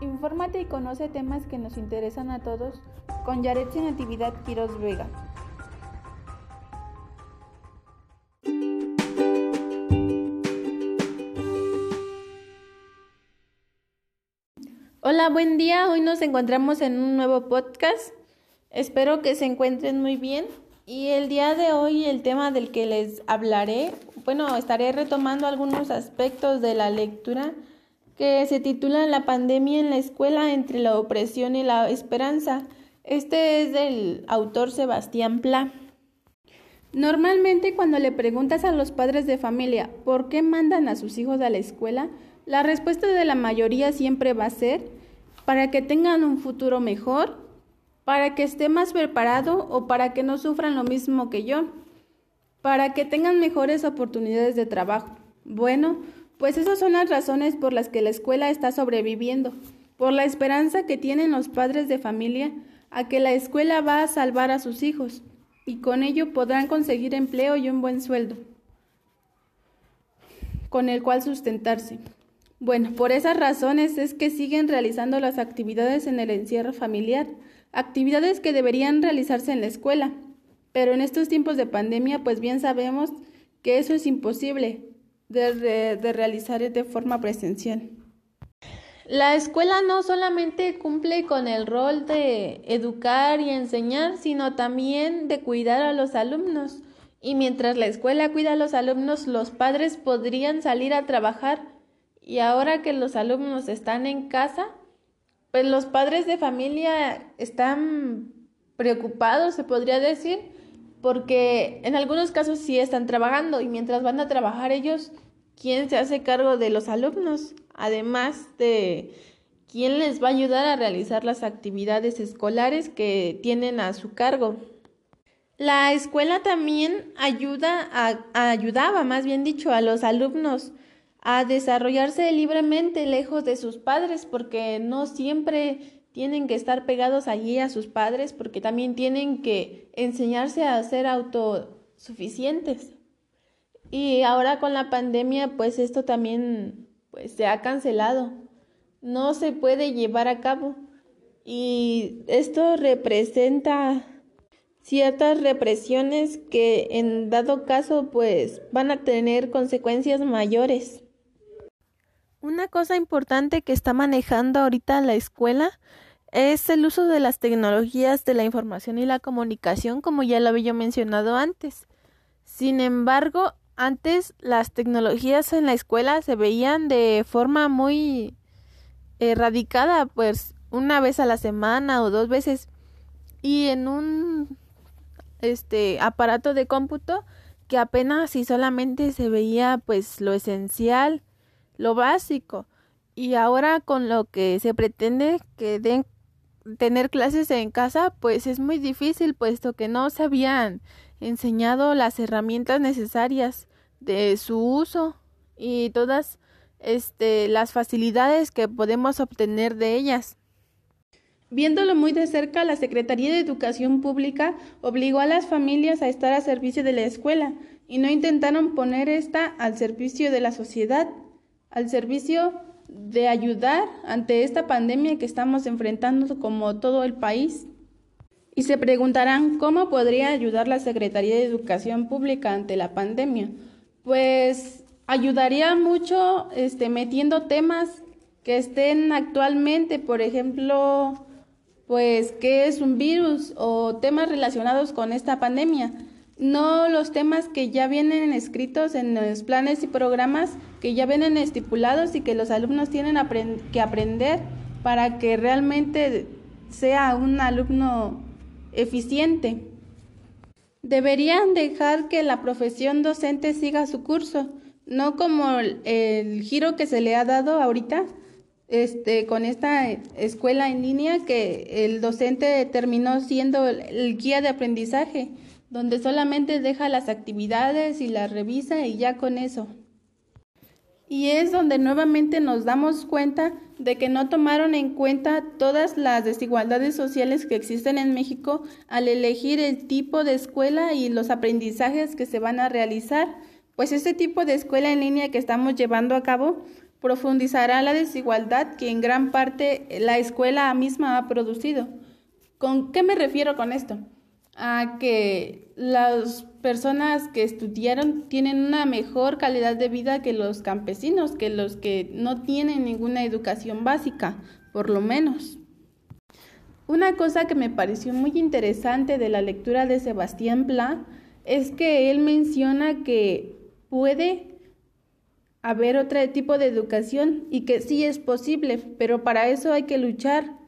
Infórmate y conoce temas que nos interesan a todos con Yaretsi Natividad Quiroz Vega. Hola, buen día. Hoy nos encontramos en un nuevo podcast. Espero que se encuentren muy bien. Y el día de hoy el tema del que les hablaré, bueno, estaré retomando algunos aspectos de la lectura que se titula La pandemia en la escuela entre la opresión y la esperanza. Este es del autor Sebastián Pla. Normalmente cuando le preguntas a los padres de familia por qué mandan a sus hijos a la escuela, la respuesta de la mayoría siempre va a ser para que tengan un futuro mejor, para que esté más preparado o para que no sufran lo mismo que yo, para que tengan mejores oportunidades de trabajo. Bueno, pues esas son las razones por las que la escuela está sobreviviendo, por la esperanza que tienen los padres de familia a que la escuela va a salvar a sus hijos y con ello podrán conseguir empleo y un buen sueldo con el cual sustentarse. Bueno, por esas razones es que siguen realizando las actividades en el encierro familiar, actividades que deberían realizarse en la escuela, pero en estos tiempos de pandemia pues bien sabemos que eso es imposible, de, realizar de forma presencial. La escuela no solamente cumple con el rol de educar y enseñar, sino también de cuidar a los alumnos. Y mientras la escuela cuida a los alumnos, los padres podrían salir a trabajar. Y ahora que los alumnos están en casa, pues los padres de familia están preocupados, se podría decir, porque en algunos casos sí están trabajando y mientras van a trabajar ellos, ¿quién se hace cargo de los alumnos? Además de quién les va a ayudar a realizar las actividades escolares que tienen a su cargo. La escuela también ayuda a, ayudaba, más bien dicho, a los alumnos a desarrollarse libremente lejos de sus padres, porque no siempre tienen que estar pegados allí a sus padres porque también tienen que enseñarse a ser autosuficientes. Y ahora con la pandemia, pues esto también pues, se ha cancelado. No se puede llevar a cabo. Y esto representa ciertas represiones que en dado caso pues van a tener consecuencias mayores. Una cosa importante que está manejando ahorita la escuela es el uso de las tecnologías de la información y la comunicación, como ya lo había mencionado antes. Sin embargo, antes las tecnologías en la escuela se veían de forma muy erradicada, pues una vez a la semana o dos veces y en un este aparato de cómputo que apenas y solamente se veía pues lo esencial, lo básico. Y ahora con lo que se pretende que den tener clases en casa, pues es muy difícil, puesto que no se habían enseñado las herramientas necesarias de su uso y todas este, las facilidades que podemos obtener de ellas. Viéndolo muy de cerca, la Secretaría de Educación Pública obligó a las familias a estar a servicio de la escuela y no intentaron poner esta al servicio de la sociedad, al servicio de ayudar ante esta pandemia que estamos enfrentando como todo el país. Y se preguntarán cómo podría ayudar la Secretaría de Educación Pública ante la pandemia. Pues ayudaría mucho este, metiendo temas que estén actualmente, por ejemplo, pues qué es un virus o temas relacionados con esta pandemia no los temas que ya vienen escritos en los planes y programas que ya vienen estipulados y que los alumnos tienen que aprender para que realmente sea un alumno eficiente. Deberían dejar que la profesión docente siga su curso, no como el, giro que se le ha dado ahorita este, con esta escuela en línea que el docente terminó siendo el guía de aprendizaje donde solamente deja las actividades y las revisa y ya con eso. Y es donde nuevamente nos damos cuenta de que no tomaron en cuenta todas las desigualdades sociales que existen en México al elegir el tipo de escuela y los aprendizajes que se van a realizar, pues este tipo de escuela en línea que estamos llevando a cabo profundizará la desigualdad que en gran parte la escuela misma ha producido. ¿Con qué me refiero con esto? A que las personas que estudiaron tienen una mejor calidad de vida que los campesinos, que los que no tienen ninguna educación básica, por lo menos. Una cosa que me pareció muy interesante de la lectura de Sebastián Pla es que él menciona que puede haber otro tipo de educación y que sí es posible, pero para eso hay que luchar.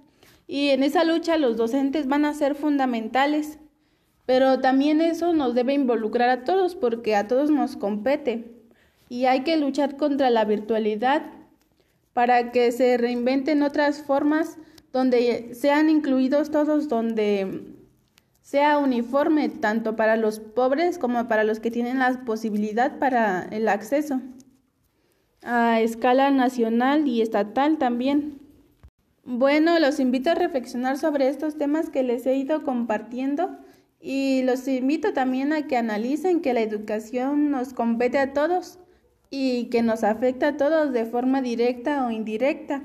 Y en esa lucha los docentes van a ser fundamentales, pero también eso nos debe involucrar a todos porque a todos nos compete. Y hay que luchar contra la virtualidad para que se reinventen otras formas donde sean incluidos todos, donde sea uniforme tanto para los pobres como para los que tienen la posibilidad para el acceso a escala nacional y estatal también. Bueno, los invito a reflexionar sobre estos temas que les he ido compartiendo y los invito también a que analicen que la educación nos compete a todos y que nos afecta a todos de forma directa o indirecta.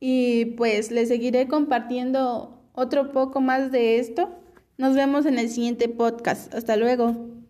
Y pues les seguiré compartiendo otro poco más de esto. Nos vemos en el siguiente podcast. Hasta luego.